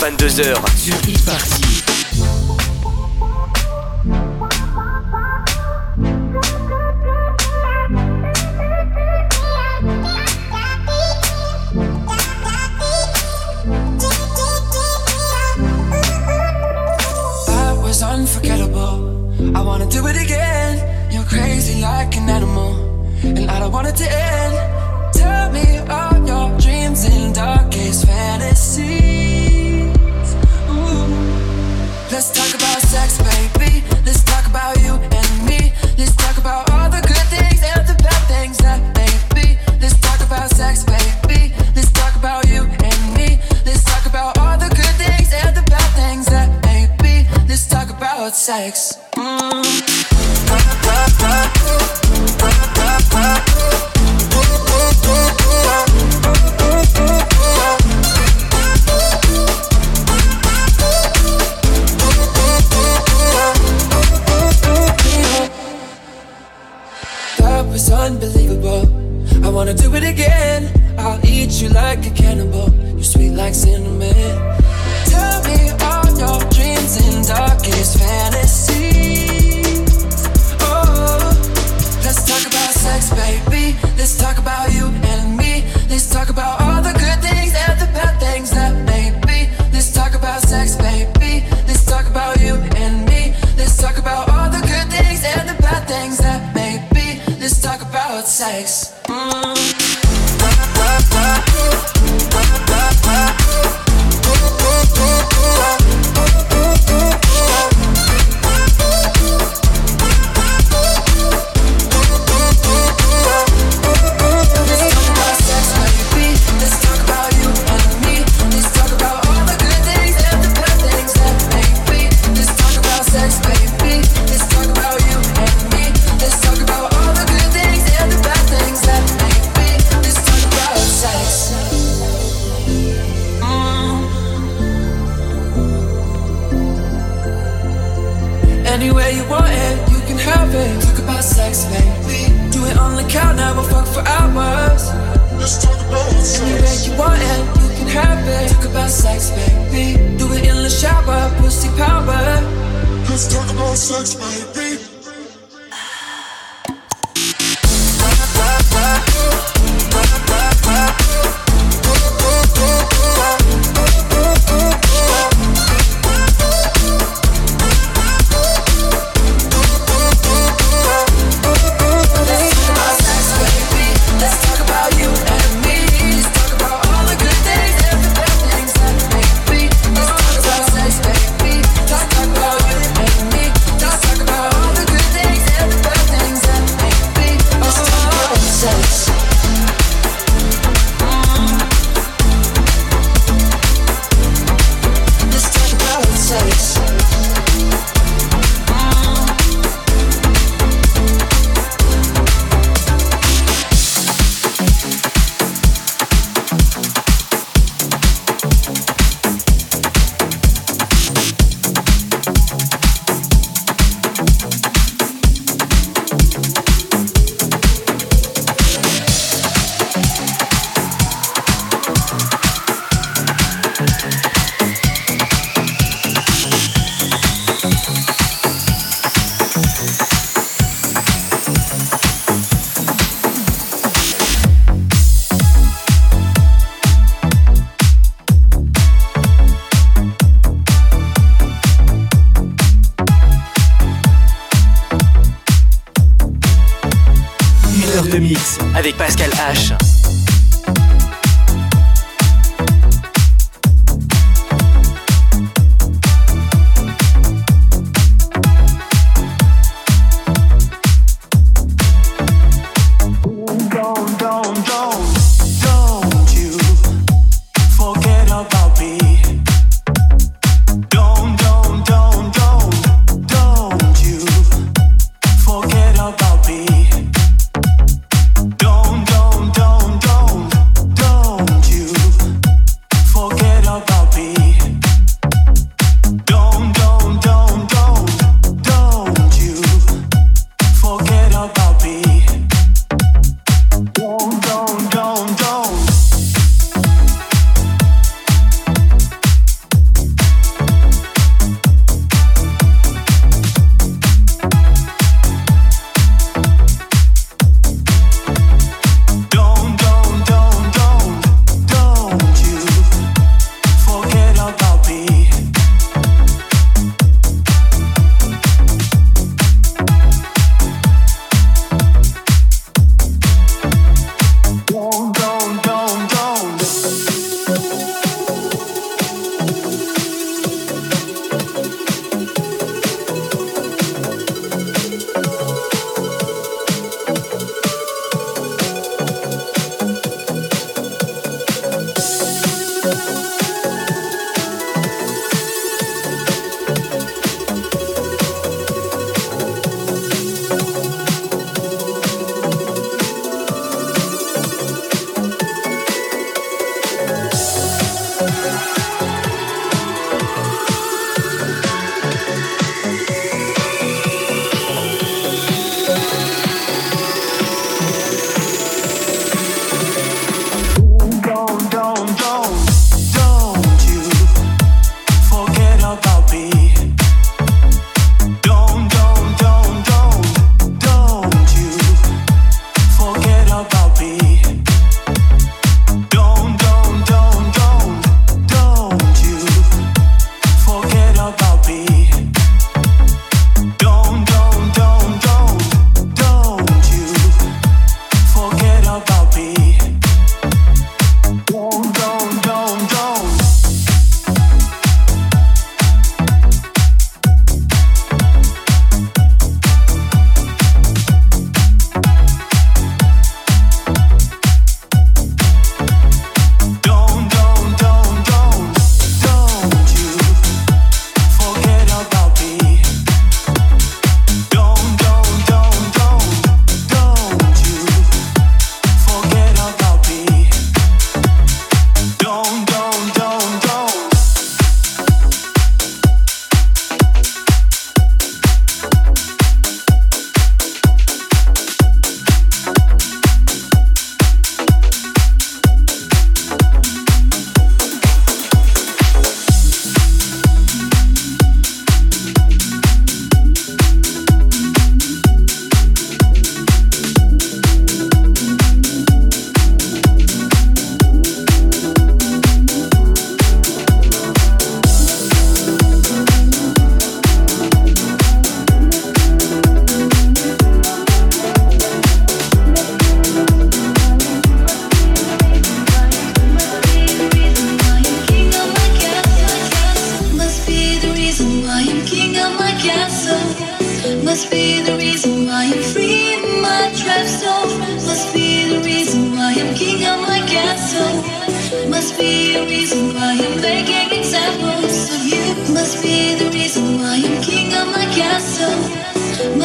22h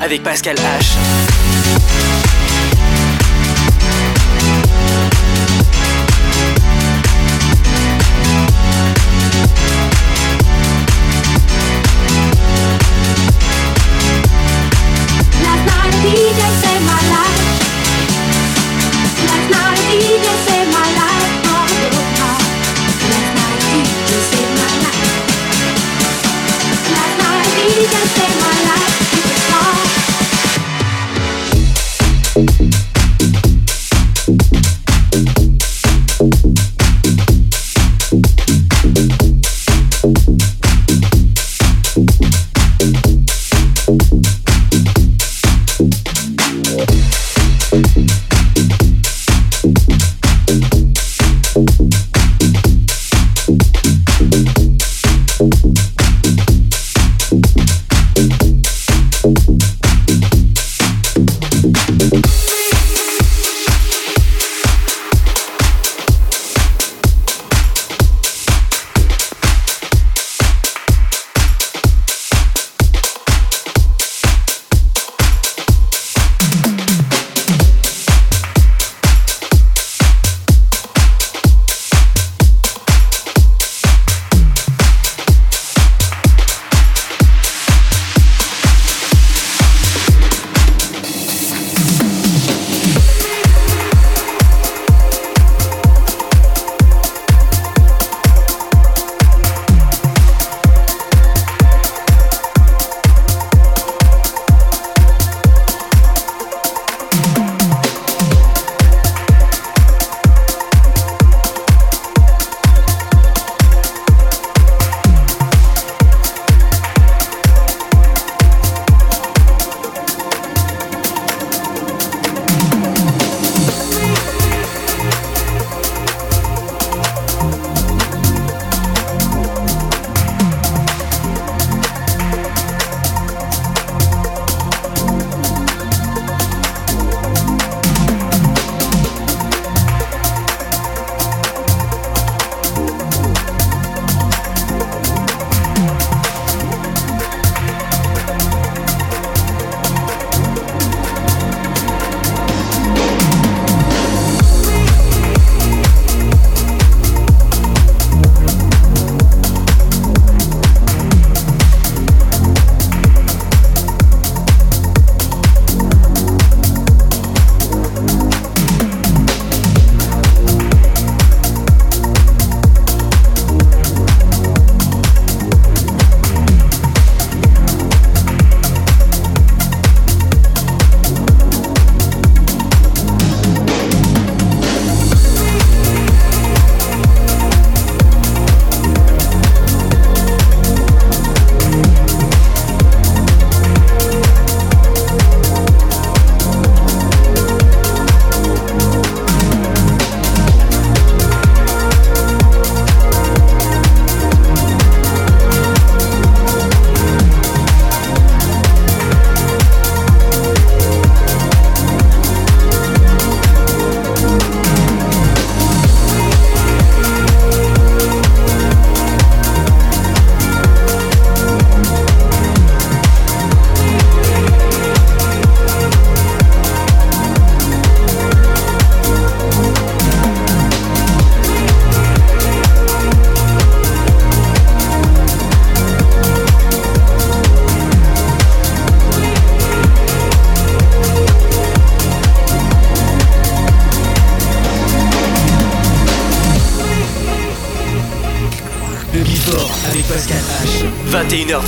avec Pascal H.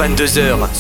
22h.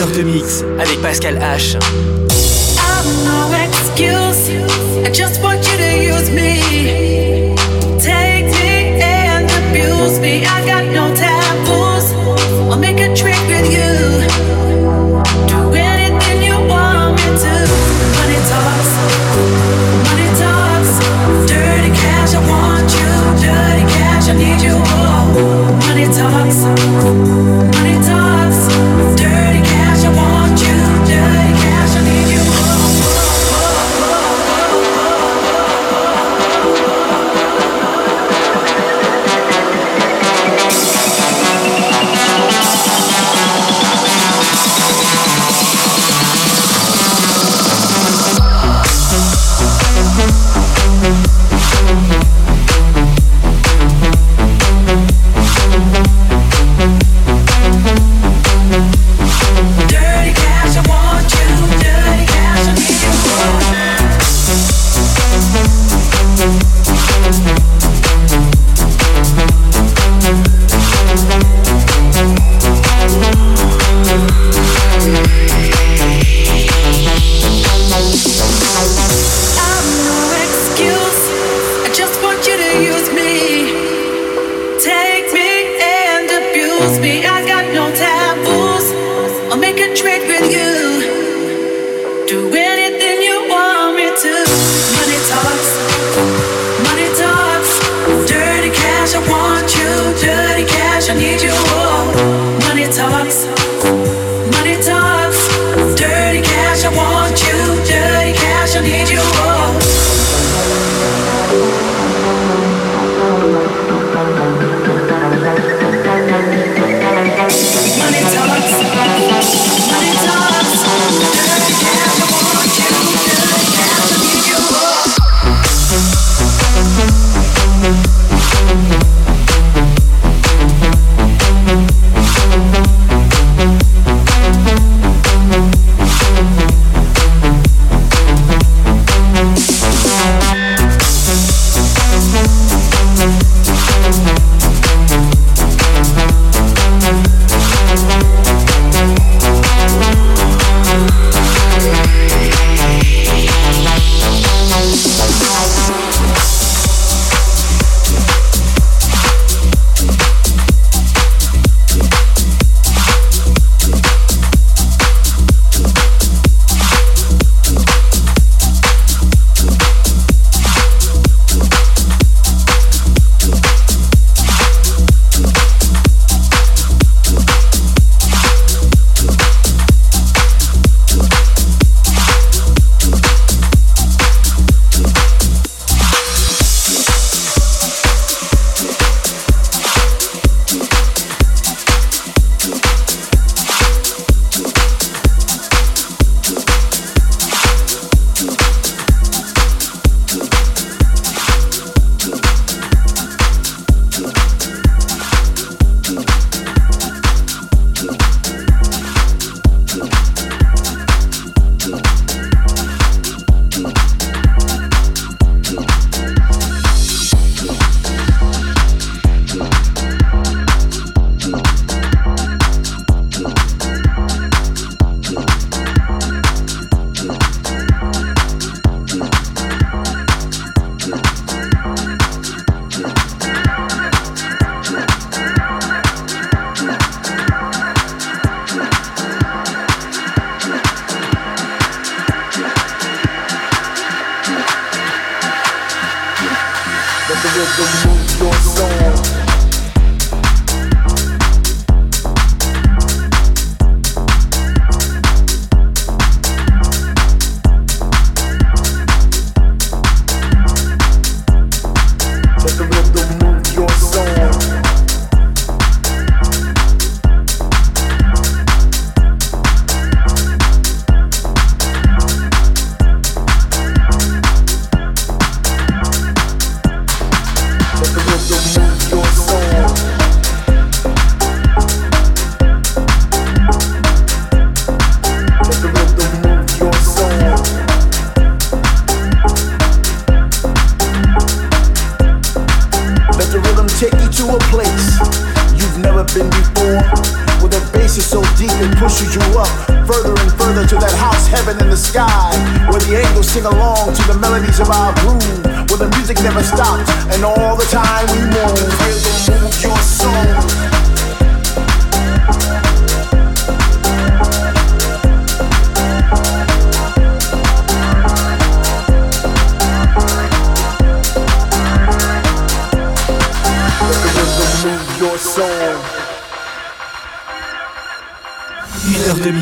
Une heure de mix avec Pascal H. I need you. Money talks.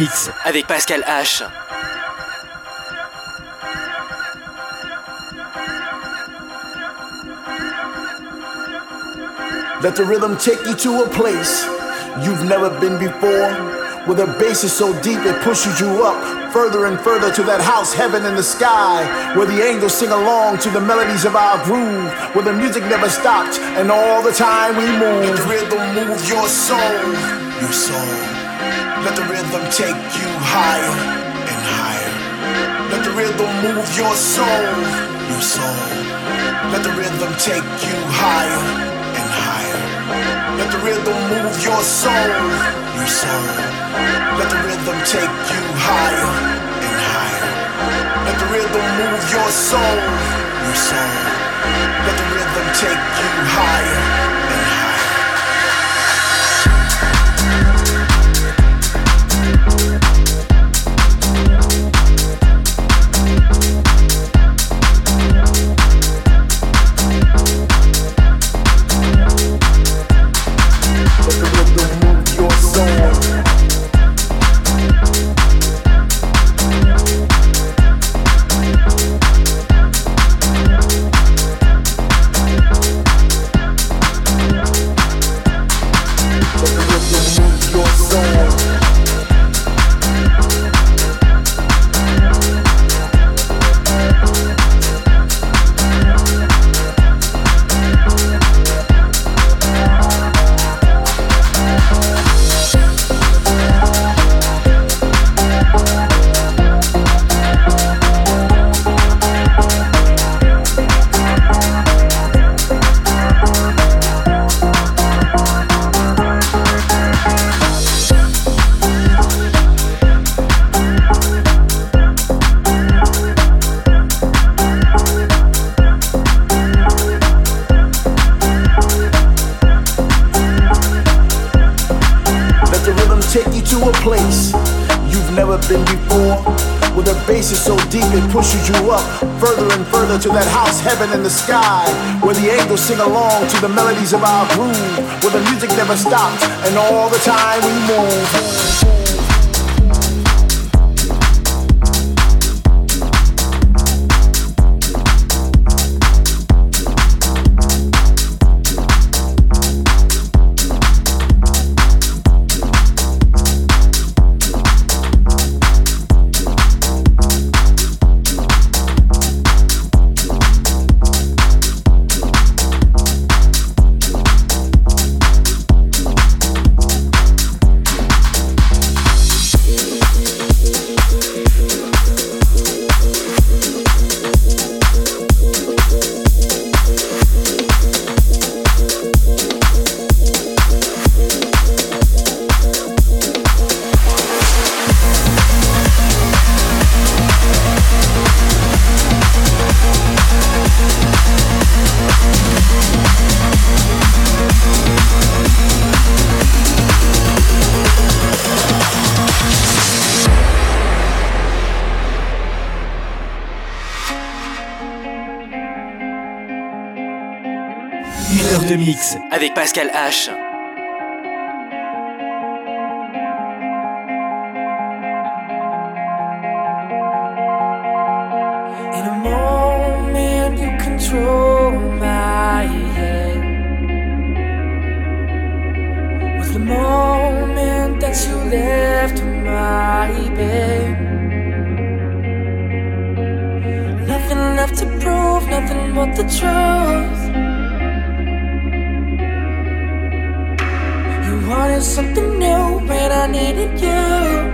Mix avec Pascal H. Let the rhythm take you to a place you've never been before. Where the bass is so deep it pushes you up further and further to that house heaven in the sky. Where the angels sing along to the melodies of our groove. Where the music never stops and all the time we move. Let the rhythm move your soul, your soul. Let the rhythm take you higher and higher. Let the rhythm move your soul, your soul. Let the rhythm take you higher and higher. Let the rhythm move your soul, your soul. Let the rhythm take you higher and higher. Let the rhythm move your soul, your soul. Let the rhythm take you higher. To that house heaven in the sky where the angels sing along to the melodies of our groove where the music never stops and all the time we move avec Pascal H. In a moment you control my head. The moment that you left my bed. Nothing left to prove, nothing but the truth wanted something new when I needed you.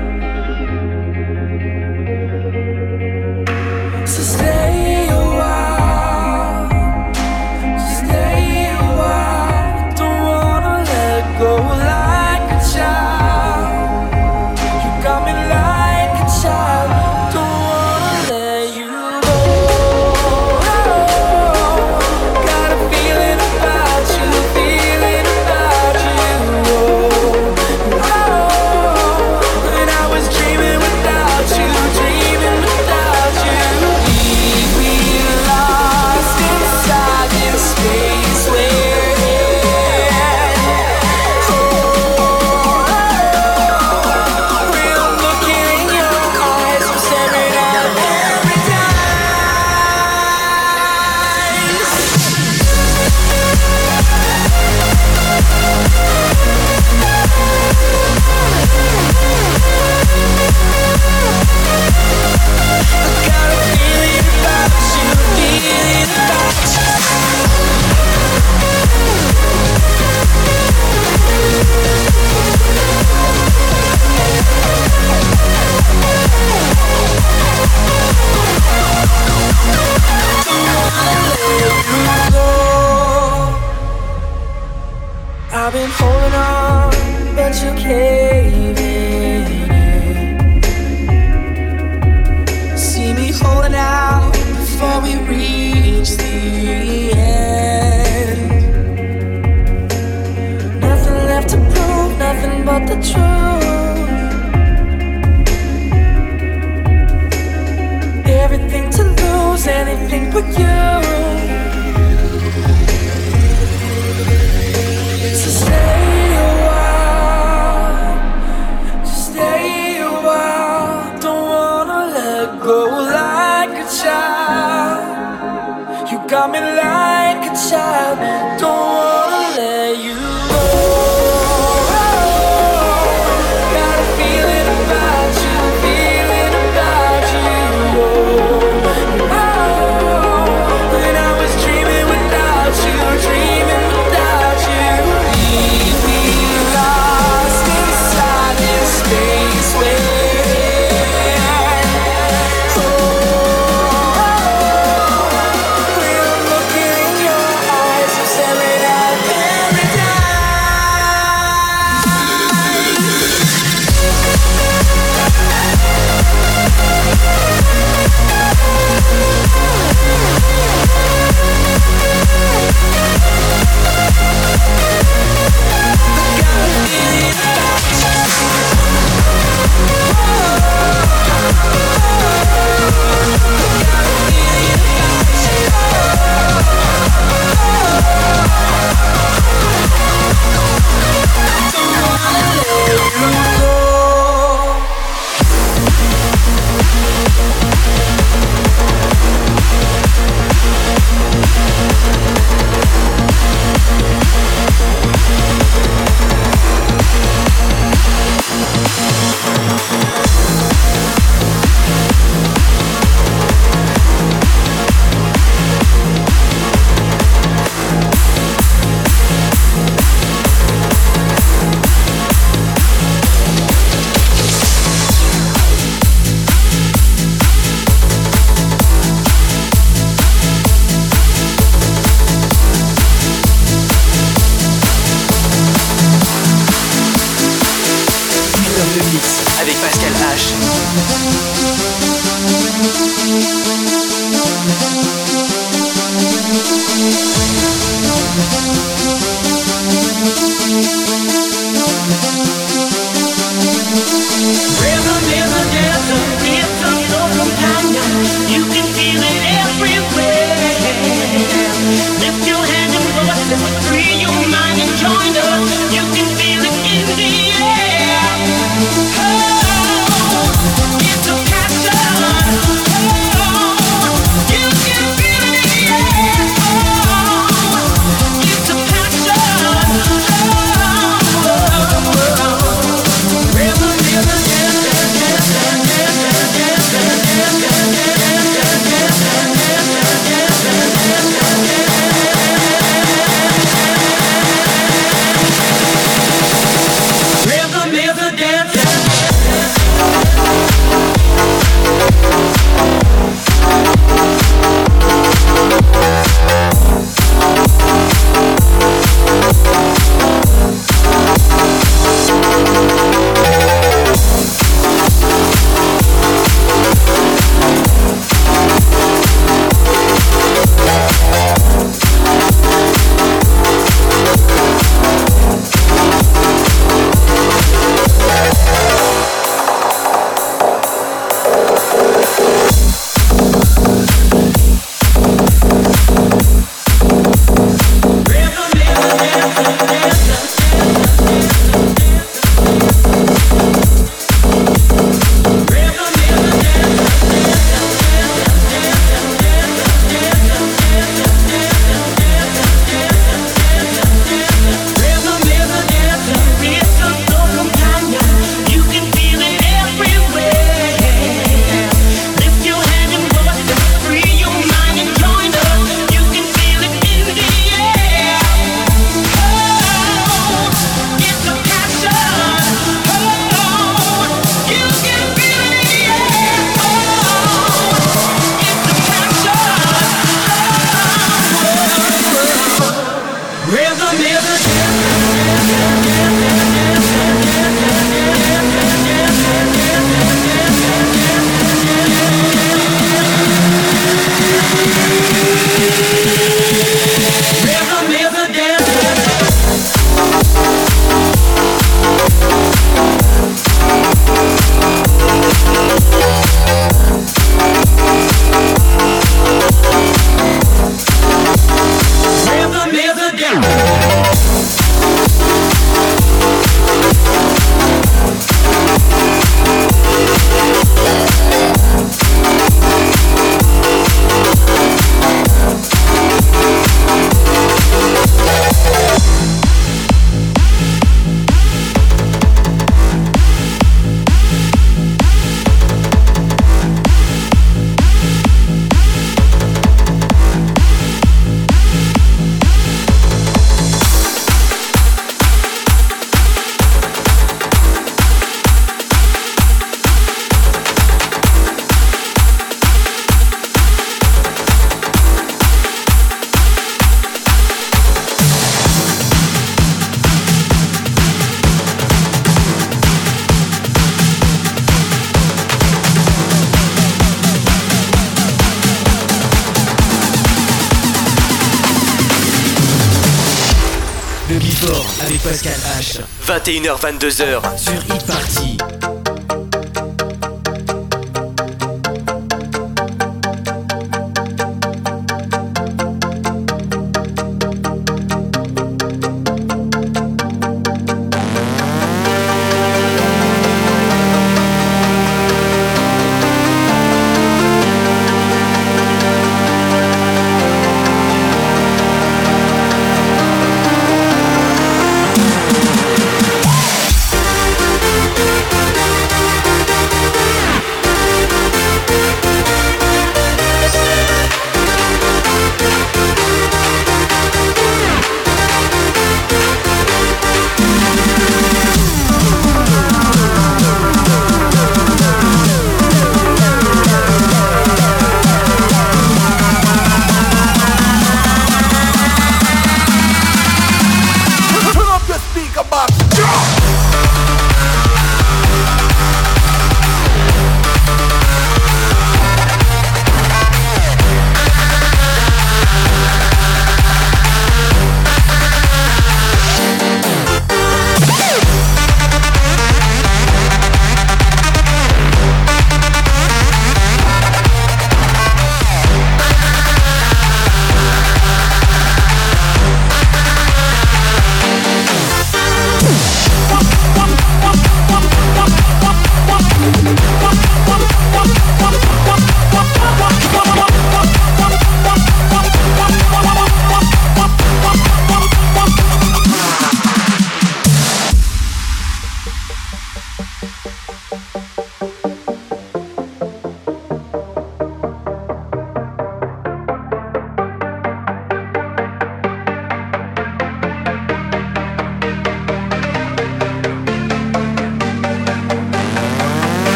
Le Before avec Pascal H. 21h22h sur Hit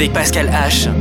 avec Pascal H.